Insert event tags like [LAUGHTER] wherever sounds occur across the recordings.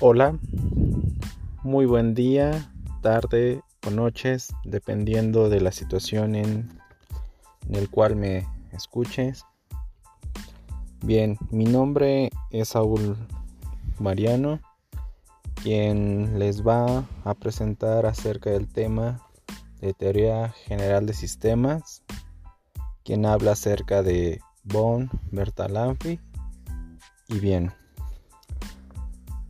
Hola, muy buen día, tarde o noches, dependiendo de la situación en, en el cual me escuches. Bien, mi nombre es Saúl Mariano, quien les va a presentar acerca del tema de teoría general de sistemas, quien habla acerca de Von Bertalanffy. Y bien,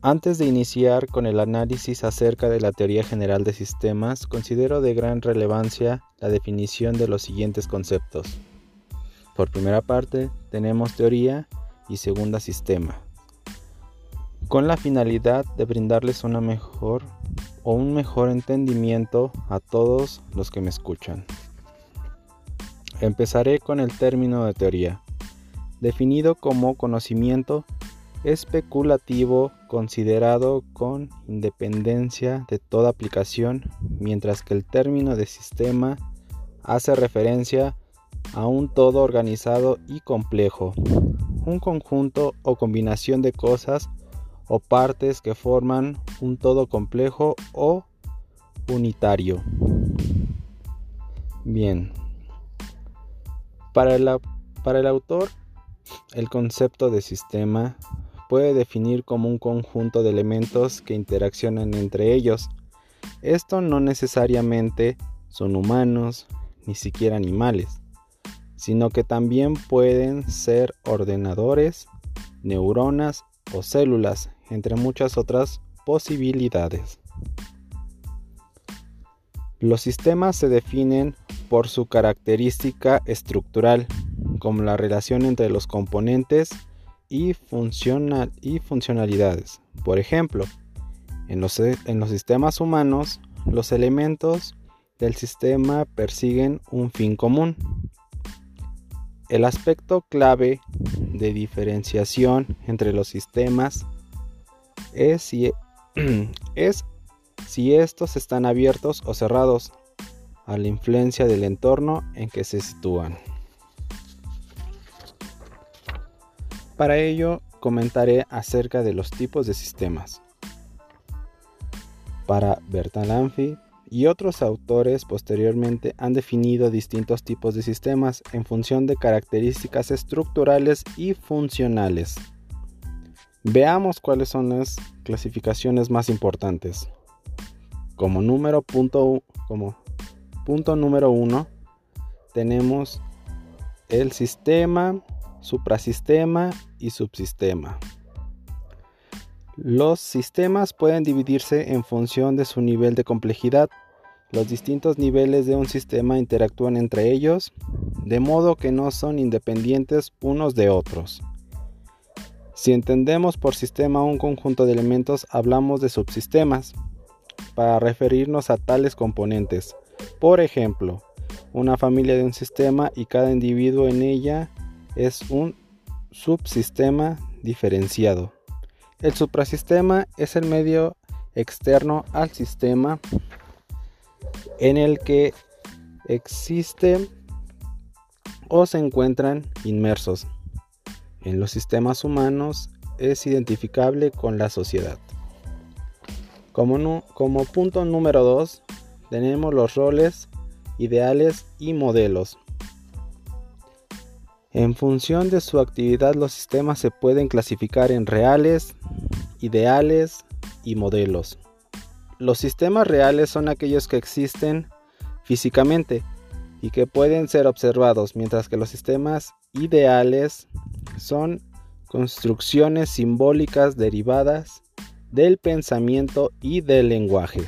antes de iniciar con el análisis acerca de la teoría general de sistemas, considero de gran relevancia la definición de los siguientes conceptos. Por primera parte, tenemos teoría y segunda sistema, con la finalidad de brindarles una mejor o un mejor entendimiento a todos los que me escuchan. Empezaré con el término de teoría, definido como conocimiento especulativo considerado con independencia de toda aplicación, mientras que el término de sistema hace referencia a un todo organizado y complejo, un conjunto o combinación de cosas o partes que forman un todo complejo o unitario. Bien, para el, para el autor, el concepto de sistema puede definir como un conjunto de elementos que interaccionan entre ellos. Esto no necesariamente son humanos, ni siquiera animales, sino que también pueden ser ordenadores, neuronas o células, entre muchas otras posibilidades. Los sistemas se definen por su característica estructural, como la relación entre los componentes y, y funcionalidades. Por ejemplo, en los, en los sistemas humanos, los elementos del sistema persiguen un fin común. El aspecto clave de diferenciación entre los sistemas es si, [CLEARS THROAT] es si estos están abiertos o cerrados a la influencia del entorno en que se sitúan. Para ello comentaré acerca de los tipos de sistemas. Para Bertalanffy y otros autores posteriormente han definido distintos tipos de sistemas en función de características estructurales y funcionales. Veamos cuáles son las clasificaciones más importantes. Como número punto, como punto número uno tenemos el sistema suprasistema y subsistema. Los sistemas pueden dividirse en función de su nivel de complejidad. Los distintos niveles de un sistema interactúan entre ellos, de modo que no son independientes unos de otros. Si entendemos por sistema un conjunto de elementos, hablamos de subsistemas, para referirnos a tales componentes. Por ejemplo, una familia de un sistema y cada individuo en ella es un subsistema diferenciado. El suprasistema es el medio externo al sistema en el que existen o se encuentran inmersos. En los sistemas humanos es identificable con la sociedad. Como, como punto número 2 tenemos los roles, ideales y modelos. En función de su actividad los sistemas se pueden clasificar en reales, ideales y modelos. Los sistemas reales son aquellos que existen físicamente y que pueden ser observados, mientras que los sistemas ideales son construcciones simbólicas derivadas del pensamiento y del lenguaje.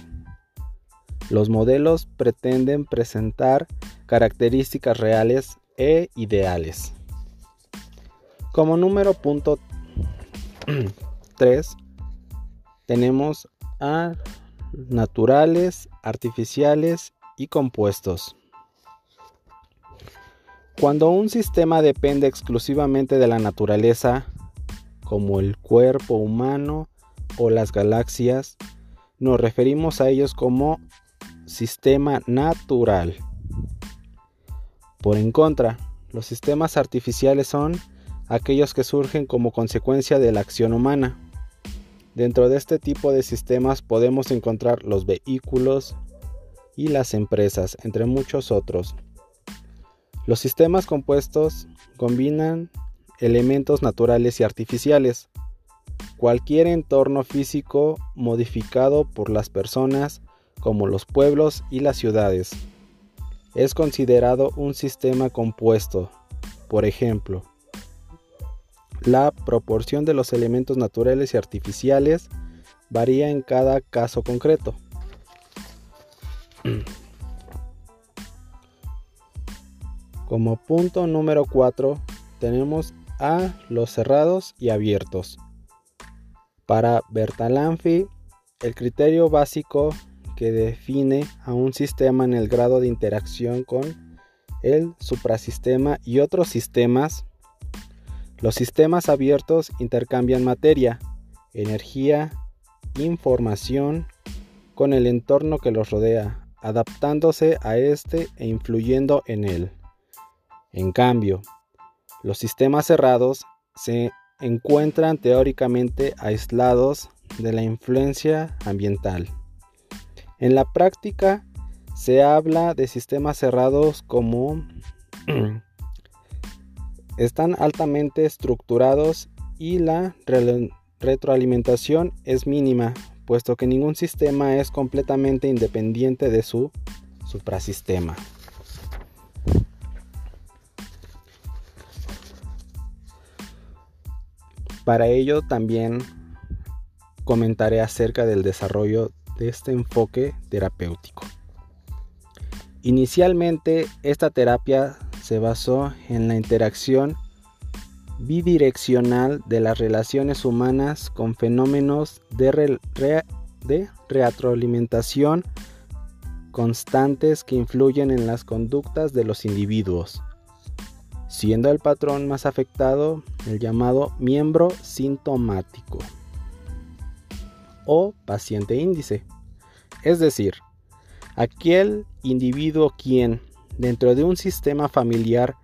Los modelos pretenden presentar características reales e ideales. Como número punto [CLEARS THROAT] 3 tenemos a naturales, artificiales y compuestos. Cuando un sistema depende exclusivamente de la naturaleza, como el cuerpo humano o las galaxias, nos referimos a ellos como sistema natural. Por en contra, los sistemas artificiales son aquellos que surgen como consecuencia de la acción humana. Dentro de este tipo de sistemas podemos encontrar los vehículos y las empresas, entre muchos otros. Los sistemas compuestos combinan elementos naturales y artificiales. Cualquier entorno físico modificado por las personas, como los pueblos y las ciudades, es considerado un sistema compuesto. Por ejemplo, la proporción de los elementos naturales y artificiales varía en cada caso concreto. [CLEARS THROAT] Como punto número 4 tenemos a los cerrados y abiertos. Para Bertalanffy, el criterio básico que define a un sistema en el grado de interacción con el suprasistema y otros sistemas los sistemas abiertos intercambian materia, energía, información con el entorno que los rodea, adaptándose a éste e influyendo en él. En cambio, los sistemas cerrados se encuentran teóricamente aislados de la influencia ambiental. En la práctica se habla de sistemas cerrados como [CLEARS THROAT] [CLEARS THROAT] están altamente estructurados y la retroalimentación es mínima, puesto que ningún sistema es completamente independiente de su suprasistema. Para ello también comentaré acerca del desarrollo de este enfoque terapéutico. Inicialmente esta terapia se basó en la interacción bidireccional de las relaciones humanas con fenómenos de, retroalimentación constantes que influyen en las conductas de los individuos, siendo el patrón más afectado el llamado miembro sintomático o paciente índice, es decir, aquel individuo quien dentro de un sistema familiar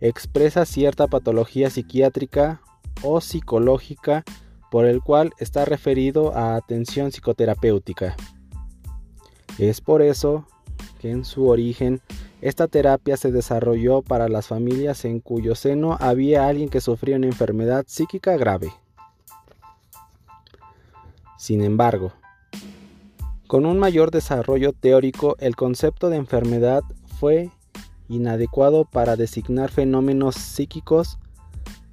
expresa cierta patología psiquiátrica o psicológica por el cual está referido a atención psicoterapéutica. Es por eso que en su origen esta terapia se desarrolló para las familias en cuyo seno había alguien que sufría una enfermedad psíquica grave. Sin embargo, con un mayor desarrollo teórico, el concepto de enfermedad fue inadecuado para designar fenómenos psíquicos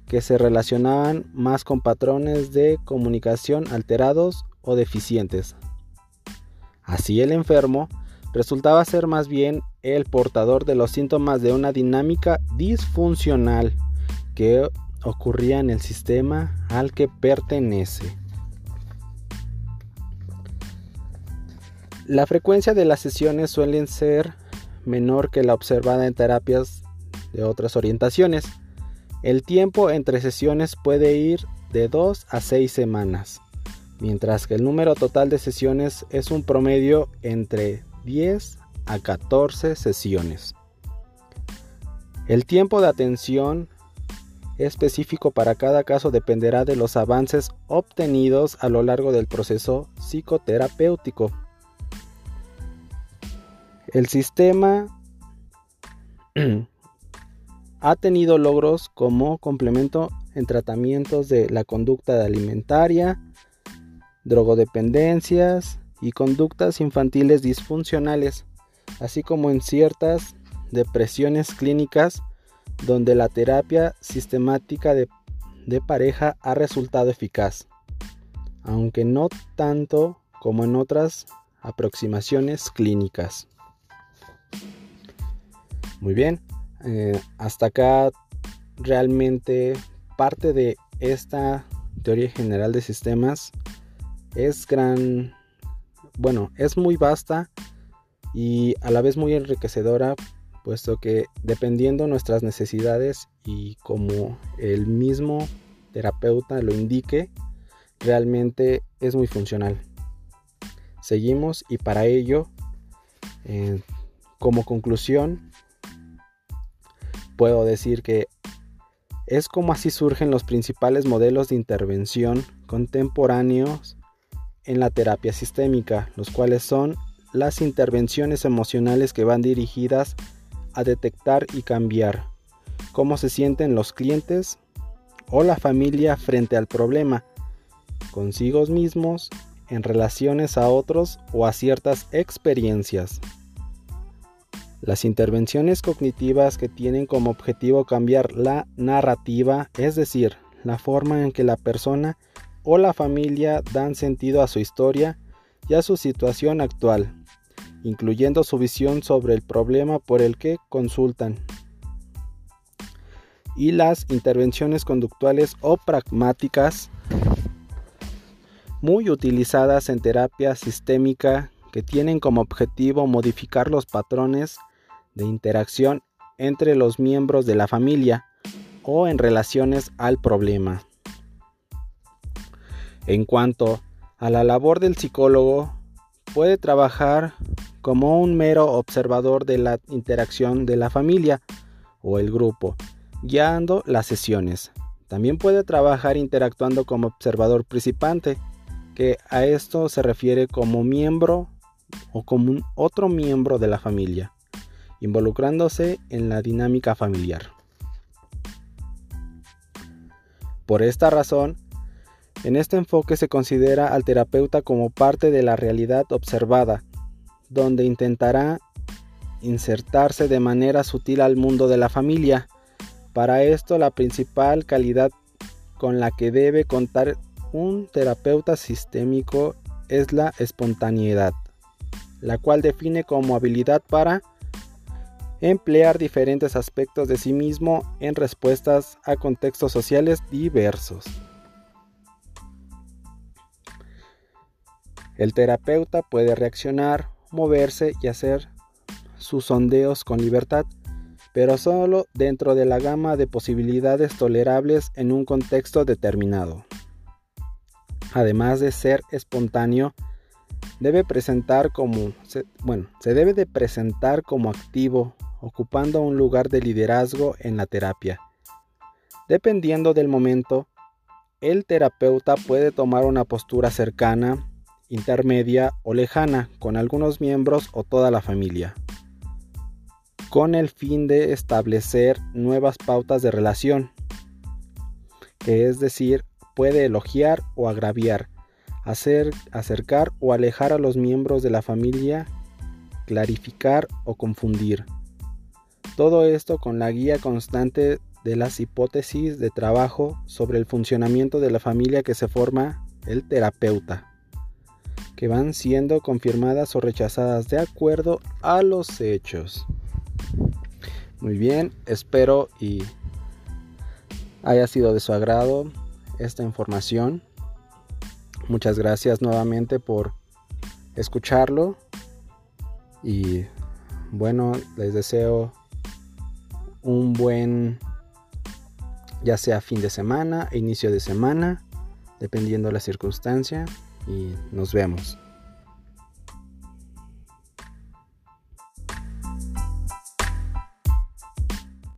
que se relacionaban más con patrones de comunicación alterados o deficientes. Así el enfermo resultaba ser más bien el portador de los síntomas de una dinámica disfuncional que ocurría en el sistema al que pertenece. La frecuencia de las sesiones suelen ser menor que la observada en terapias de otras orientaciones. El tiempo entre sesiones puede ir de 2 a 6 semanas, mientras que el número total de sesiones es un promedio entre 10 a 14 sesiones. El tiempo de atención específico para cada caso dependerá de los avances obtenidos a lo largo del proceso psicoterapéutico. El sistema ha tenido logros como complemento en tratamientos de la conducta alimentaria, drogodependencias y conductas infantiles disfuncionales, así como en ciertas depresiones clínicas donde la terapia sistemática de, pareja ha resultado eficaz, aunque no tanto como en otras aproximaciones clínicas. Muy bien, eh, hasta acá realmente parte de esta teoría general de sistemas es gran, bueno, es muy vasta y a la vez muy enriquecedora, puesto que dependiendo nuestras necesidades y como el mismo terapeuta lo indique, realmente es muy funcional. Seguimos y para ello, eh, como conclusión, puedo decir que es como así surgen los principales modelos de intervención contemporáneos en la terapia sistémica, los cuales son las intervenciones emocionales que van dirigidas a detectar y cambiar cómo se sienten los clientes o la familia frente al problema, consigo mismos, en relaciones a otros o a ciertas experiencias. Las intervenciones cognitivas que tienen como objetivo cambiar la narrativa, es decir, la forma en que la persona o la familia dan sentido a su historia y a su situación actual, incluyendo su visión sobre el problema por el que consultan. Y las intervenciones conductuales o pragmáticas muy utilizadas en terapia sistémica que tienen como objetivo modificar los patrones de interacción entre los miembros de la familia o en relaciones al problema. En cuanto a la labor del psicólogo, puede trabajar como un mero observador de la interacción de la familia o el grupo, guiando las sesiones. También puede trabajar interactuando como observador principante, que a esto se refiere como miembro o como un otro miembro de la familia, involucrándose en la dinámica familiar. Por esta razón, en este enfoque se considera al terapeuta como parte de la realidad observada, donde intentará insertarse de manera sutil al mundo de la familia. Para esto la principal calidad con la que debe contar un terapeuta sistémico es la espontaneidad, la cual define como habilidad para emplear diferentes aspectos de sí mismo en respuestas a contextos sociales diversos. El terapeuta puede reaccionar, moverse y hacer sus sondeos con libertad, pero solo dentro de la gama de posibilidades tolerables en un contexto determinado además de ser espontáneo, debe presentar como, bueno, se debe de presentar como activo, ocupando un lugar de liderazgo en la terapia. Dependiendo del momento, el terapeuta puede tomar una postura cercana, intermedia o lejana con algunos miembros o toda la familia, con el fin de establecer nuevas pautas de relación, que es decir, puede elogiar o agraviar, hacer, acercar o alejar a los miembros de la familia, clarificar o confundir. Todo esto con la guía constante de las hipótesis de trabajo sobre el funcionamiento de la familia que se forma el terapeuta, que van siendo confirmadas o rechazadas de acuerdo a los hechos. Muy bien, espero y haya sido de su agrado esta información. Muchas gracias nuevamente por escucharlo y bueno, les deseo un buen ya sea fin de semana, inicio de semana, dependiendo de la circunstancia y nos vemos.